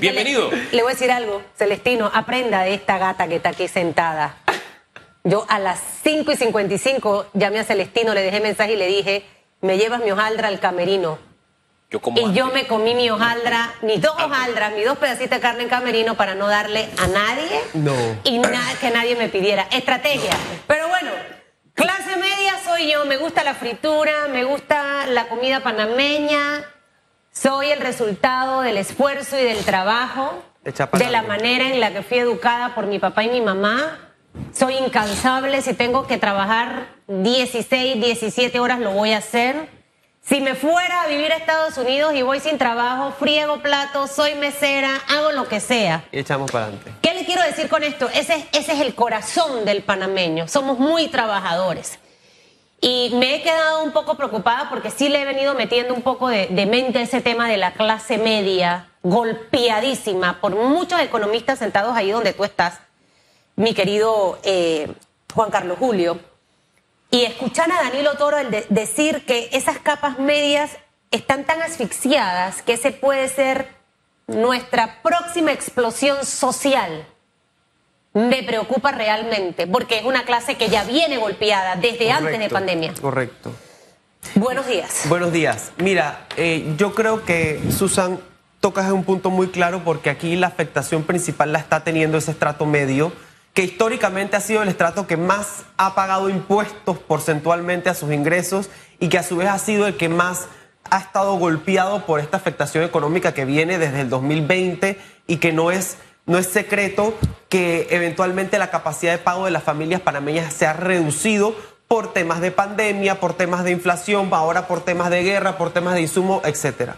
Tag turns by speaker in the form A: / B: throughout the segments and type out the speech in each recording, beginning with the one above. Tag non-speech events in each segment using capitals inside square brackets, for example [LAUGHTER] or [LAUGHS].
A: Bienvenido.
B: Le, le voy a decir algo, Celestino, aprenda de esta gata que está aquí sentada. Yo a las 5 y 55 llamé a Celestino, le dejé mensaje y le dije, me llevas mi hojaldra al camerino.
A: Yo como
B: Y yo me comí mi hojaldra, mis dos hojaldras, mis dos pedacitos de carne en camerino para no darle a nadie
C: No.
B: y nada que nadie me pidiera. Estrategia. Pero bueno, clase media soy yo, me gusta la fritura, me gusta la comida panameña, soy el resultado del esfuerzo y del trabajo, de la manera en la que fui educada por mi papá y mi mamá. Soy incansable, si tengo que trabajar 16, 17 horas lo voy a hacer. Si me fuera a vivir a Estados Unidos y voy sin trabajo, friego platos, soy mesera, hago lo que sea.
C: Y echamos para adelante.
B: ¿Qué le quiero decir con esto? Ese, es- ese es el corazón del panameño. Somos muy trabajadores. Y me he quedado un poco preocupada porque sí le he venido metiendo un poco de, mente ese tema de la clase media, golpeadísima por muchos economistas sentados ahí donde tú estás, mi querido eh, Juan Carlos Julio. Y escuchar a Danilo Toro decir que esas capas medias están tan asfixiadas que ese puede ser nuestra próxima explosión social. Me preocupa realmente, porque es una clase que ya viene golpeada desde antes de pandemia.
C: Correcto.
B: Buenos días.
C: Buenos días. Mira, eh, yo creo que Susan tocas un punto muy claro porque aquí la afectación principal la está teniendo ese estrato medio, que históricamente ha sido el estrato que más ha pagado impuestos porcentualmente a sus ingresos y que a su vez ha sido el que más ha estado golpeado por esta afectación económica que viene desde el 2020 y que no es, no es secreto que eventualmente la capacidad de pago de las familias panameñas se ha reducido por temas de pandemia, por temas de inflación, ahora por temas de guerra, por temas de insumo, etcétera.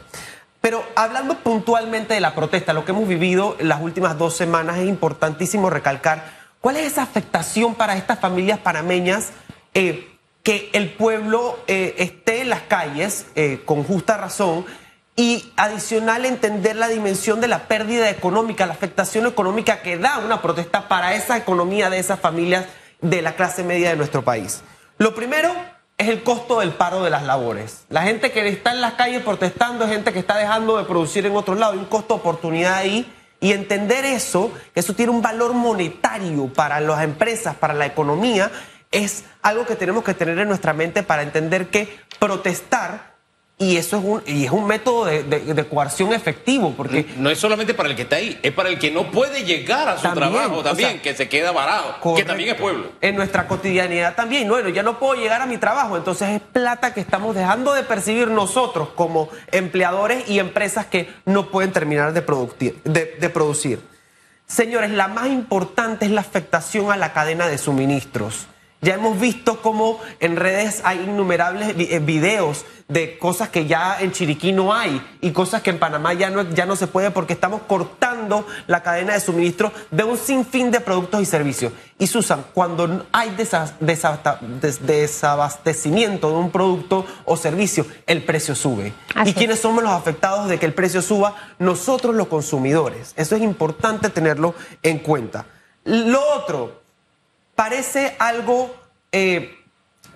C: Pero hablando puntualmente de la protesta, lo que hemos vivido en las últimas dos semanas, es importantísimo recalcar cuál es esa afectación para estas familias panameñas eh, que el pueblo eh, esté en las calles eh, con justa razón y adicional entender la dimensión de la pérdida económica, la afectación económica que da una protesta para esa economía de esas familias de la clase media de nuestro país. Lo primero es el costo del paro de las labores. La gente que está en las calles protestando es gente que está dejando de producir en otro lado. Hay un costo de oportunidad ahí. Y entender eso, que eso tiene un valor monetario para las empresas, para la economía, es algo que tenemos que tener en nuestra mente para entender que protestar, y eso es un, y es un método de, de- de coerción efectivo, porque
A: No es solamente para el que está ahí, es para el que no puede llegar a su
C: También,
A: trabajo
C: o
A: también,
C: sea,
A: que se queda varado, que también es pueblo.
C: En nuestra cotidianidad también. Bueno, ya no puedo llegar a mi trabajo, entonces es plata que estamos dejando de percibir nosotros como empleadores y empresas que no pueden terminar de, producir- de- de producir. Señores, la más importante es la afectación a la cadena de suministros. Ya hemos visto cómo en redes hay innumerables eh, videos de cosas que ya en Chiriquí no hay y cosas que en Panamá ya no, ya no se puede porque estamos cortando la cadena de suministro de un sinfín de productos y servicios. Y Susan, cuando hay des- desabastecimiento de un producto o servicio, el precio sube.
B: Así
C: ¿Y
B: es.
C: quiénes somos los afectados de que el precio suba? Nosotros los consumidores. Eso es importante tenerlo en cuenta. Lo otro, parece algo, eh,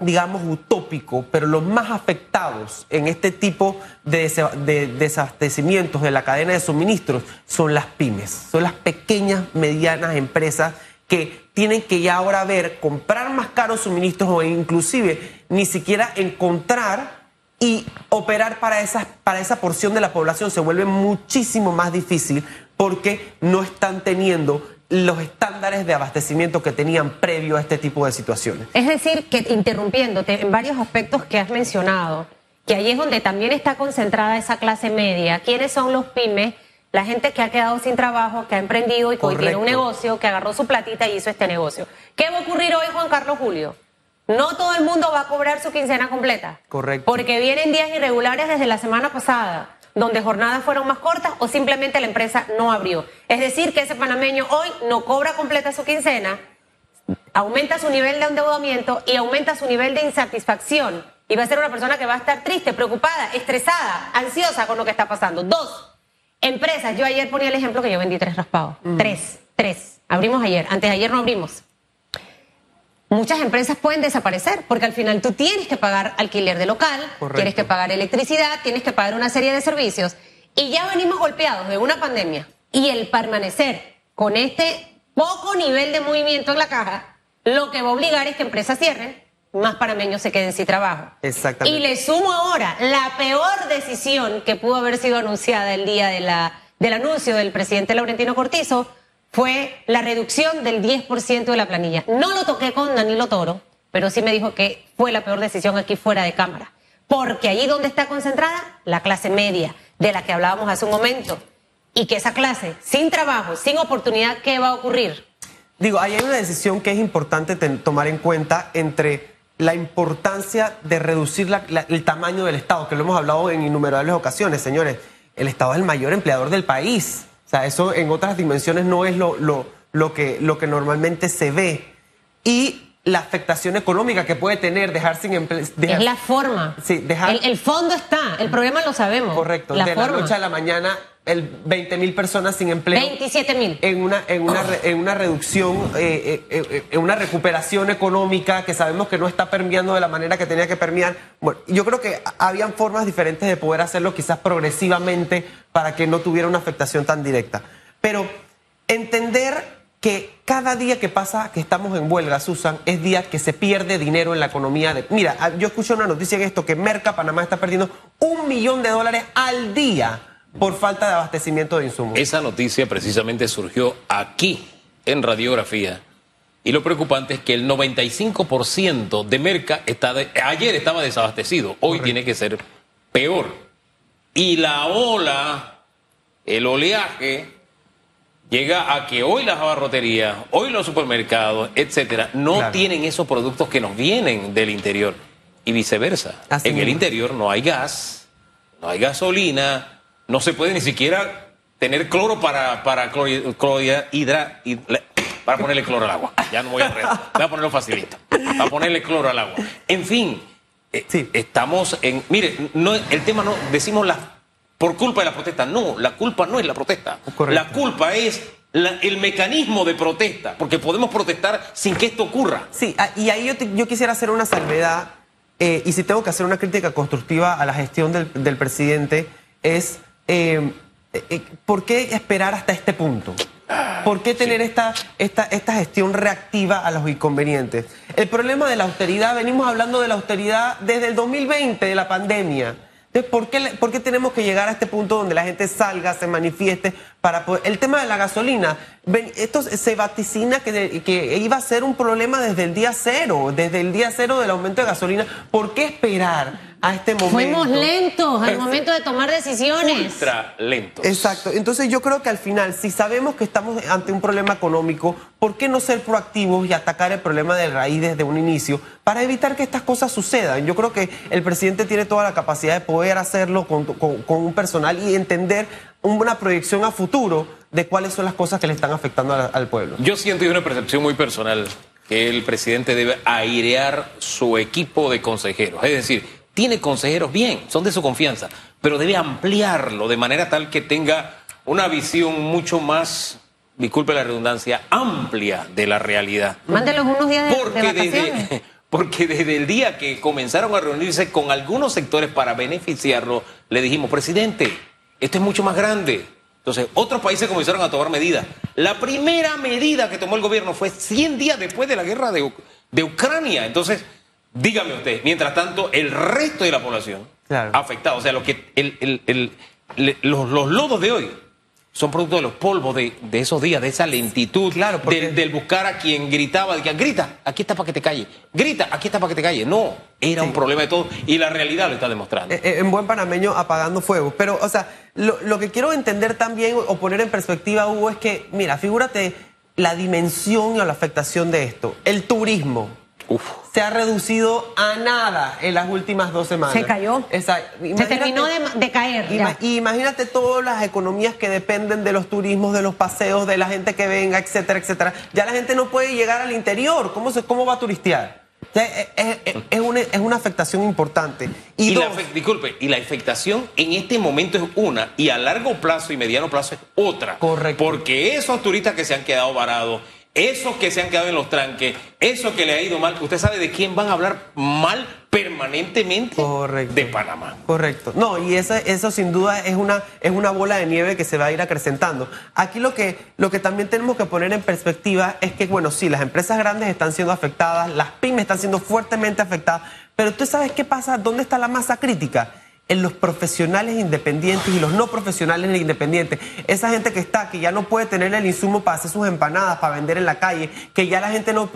C: digamos, utópico, pero los más afectados en este tipo de, de desabastecimientos de la cadena de suministros son las pymes, son las pequeñas, medianas empresas que tienen que ya ahora ver, comprar más caros suministros o inclusive ni siquiera encontrar y operar para, para esa porción de la población. Se vuelve muchísimo más difícil porque no están teniendo los estándares de abastecimiento que tenían previo a este tipo de situaciones.
B: Es decir, que interrumpiéndote en varios aspectos que has mencionado, que ahí es donde también está concentrada esa clase media. ¿Quiénes son los pymes? La gente que ha quedado sin trabajo, que ha emprendido y que hoy tiene un negocio, que agarró su platita y hizo este negocio. ¿Qué va a ocurrir hoy, Juan Carlos Julio? No todo el mundo va a cobrar su quincena completa.
C: Correcto.
B: Porque vienen días irregulares desde la semana pasada, donde jornadas fueron más cortas o simplemente la empresa no abrió. Es decir, que ese panameño hoy no cobra completa su quincena, aumenta su nivel de endeudamiento y aumenta su nivel de insatisfacción. Y va a ser una persona que va a estar triste, preocupada, estresada, ansiosa con lo que está pasando. Dos, empresas. Yo ayer ponía el ejemplo que yo vendí tres raspados. Tres, tres. Abrimos ayer. Antes de ayer no abrimos. Muchas empresas pueden desaparecer porque al final tú tienes que pagar alquiler de local,
C: Correcto.
B: tienes que pagar electricidad, tienes que pagar una serie de servicios. Y ya venimos golpeados de una pandemia, Y el permanecer con este poco nivel de movimiento en la caja, lo que va a obligar es que empresas cierren, más panameños se queden sin trabajo.
C: Exactamente.
B: Y le sumo ahora la peor decisión que pudo haber sido anunciada el día de la, del anuncio del presidente Laurentino Cortizo fue la reducción del 10% de la planilla. No lo toqué con Danilo Toro, pero sí me dijo que fue la peor decisión aquí fuera de cámara. Porque allí donde está concentrada la clase media, de la que hablábamos hace un momento. Y que esa clase, sin trabajo, sin oportunidad, ¿qué va a ocurrir?
C: Digo, ahí hay una decisión que es importante tomar en cuenta entre la importancia de reducir la- la- el tamaño del Estado, que lo hemos hablado en innumerables ocasiones, señores. El Estado es el mayor empleador del país. O sea, eso en otras dimensiones no es lo, lo, lo, que, lo que normalmente se ve. Y la afectación económica que puede tener dejar sin empleo.
B: Es la forma.
C: Sí, dejar-
B: el, el fondo está, el problema lo sabemos.
C: Correcto,
B: La
C: de
B: forma.
C: la noche a la mañana, el 20 mil personas sin empleo.
B: 27 mil.
C: en una, en una, en una reducción, eh, eh, eh, en una recuperación económica que sabemos que no está permeando de la manera que tenía que permear. Bueno, yo creo que habían formas diferentes de poder hacerlo quizás progresivamente para que no tuviera una afectación tan directa. Pero entender que cada día que pasa que estamos en huelga, Susan, es día que se pierde dinero en la economía. De... Mira, ah, yo escuché una noticia en esto que Merca Panamá está perdiendo un millón de dólares al día por falta de abastecimiento de insumos.
A: Esa noticia precisamente surgió aquí, en radiografía. Y lo preocupante es que el 95% de Merca está de- ayer estaba desabastecido, hoy tiene que ser peor. Y la ola, el oleaje, llega a que hoy las abarroterías, hoy los supermercados, etcétera, no
C: Claro.
A: tienen esos productos que nos vienen del interior. Y viceversa.
C: Así
A: en el interior no hay gas, no hay gasolina, no se puede ni siquiera tener cloro para, para, clori- hidra- para ponerle cloro al agua. Ya no voy a enredar, voy a ponerlo facilito. Para ponerle cloro al agua. En fin, eh,
C: Sí.
A: estamos en... Mire, no, el tema no... Decimos la, por culpa de la protesta. No, la culpa no es la protesta.
C: Correcto.
A: La culpa es la- el mecanismo de protesta, porque podemos protestar sin que esto ocurra.
C: Sí, ah, y ahí yo, te- yo quisiera hacer una salvedad, eh, y si tengo que hacer una crítica constructiva a la gestión del, del presidente, es eh, eh, ¿por qué esperar hasta este punto? ¿Por qué tener esta, esta, esta gestión reactiva a los inconvenientes? El problema de la austeridad, venimos hablando de la austeridad desde el 2020, de la pandemia. Entonces, ¿por qué, por qué tenemos que llegar a este punto donde la gente salga, se manifieste para poder... El tema de la gasolina, esto se vaticina que, que iba a ser un problema desde el día cero, desde el día cero del aumento de gasolina. ¿Por qué esperar a este momento?
B: Fuimos lentos al momento de tomar decisiones.
A: Ultra lentos.
C: Exacto. Entonces yo creo que al final, si sabemos que estamos ante un problema económico, ¿por qué no ser proactivos y atacar el problema de raíz desde un inicio para evitar que estas cosas sucedan? Yo creo que el presidente tiene toda la capacidad de poder hacerlo con, con- con un personal y entender una proyección a futuro de cuáles son las cosas que le están afectando al, al pueblo.
A: Yo siento y una percepción muy personal que el presidente debe airear su equipo de consejeros. Es decir, tiene consejeros bien, son de su confianza, pero debe ampliarlo de manera tal que tenga una visión mucho más, disculpe la redundancia, amplia de la realidad.
B: Mándelos unos días de, de
A: Porque
B: vacaciones.
A: desde, [LAUGHS] porque desde el día que comenzaron a reunirse con algunos sectores para beneficiarlo, le dijimos, presidente, esto es mucho más grande. Entonces, otros países comenzaron a tomar medidas. La primera medida que tomó el gobierno fue 100 días después de la guerra de, de Ucrania. Entonces, dígame usted, mientras tanto, el resto de la población
C: Claro.
A: afectada, o sea, lo que el- el- el- le- los, los lodos de hoy son producto de los polvos de, de esos días, de esa lentitud,
C: Claro, porque-
A: del, del buscar a quien gritaba, de que grita, aquí está para que te calle, grita, aquí está para que te calle. No, era un problema de todo y la realidad lo está demostrando.
C: Eh, eh, en buen panameño apagando fuego. Pero, o sea, lo, lo que quiero entender también o poner en perspectiva, Hugo, es que, mira, figúrate la dimensión o la afectación de esto. El turismo
A: Uf.
C: se ha reducido a nada en las últimas dos semanas.
B: Se cayó.
C: Exacto.
B: Se terminó de, de caer.
C: Ima-
B: ya.
C: y imagínate todas las economías que dependen de los turismos, de los paseos, de la gente que venga, etcétera, etcétera. Ya la gente no puede llegar al interior. ¿Cómo, se, cómo va a turistear? O sea, es, es- es- es una, es una afectación importante. Y, dos,
A: disculpe, y la afectación en este momento es una y a largo plazo y mediano plazo es otra.
C: Correcto.
A: Porque esos turistas que se han quedado varados, esos que se han quedado en los tranques, esos que le ha ido mal, ¿usted sabe de quién van a hablar mal permanentemente?
C: Correcto.
A: De Panamá.
C: Correcto. No, y eso, eso sin duda es una, es una bola de nieve que se va a ir acrecentando. Aquí lo que, lo que también tenemos que poner en perspectiva es que, bueno, sí, las empresas grandes están siendo afectadas, las pymes están siendo fuertemente afectadas, pero ¿tú sabes qué pasa? ¿Dónde está la masa crítica? En los profesionales independientes y los no profesionales independientes. Esa gente que está, que ya no puede tener el insumo para hacer sus empanadas, para vender en la calle, que ya la gente no,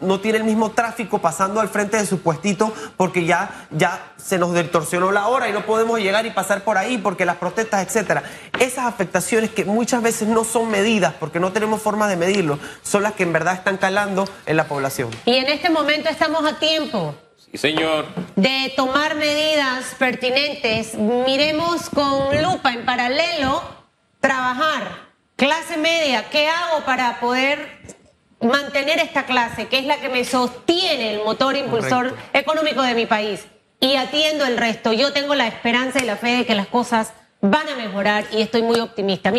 C: no, tiene el mismo tráfico pasando al frente de su puestito porque ya, ya se nos distorsionó la hora y no podemos llegar y pasar por ahí porque las protestas, etcétera. Esas afectaciones que muchas veces no son medidas porque no tenemos forma de medirlo, son las que en verdad están calando en la población.
B: Y en este momento estamos a tiempo
A: señor.
B: De tomar medidas pertinentes, miremos con lupa en paralelo, trabajar. Clase media, ¿qué hago para poder mantener esta clase, que es la que me sostiene el motor impulsor económico de mi país? Y atiendo el resto. Yo tengo la esperanza y la fe de que las cosas van a mejorar y estoy muy optimista.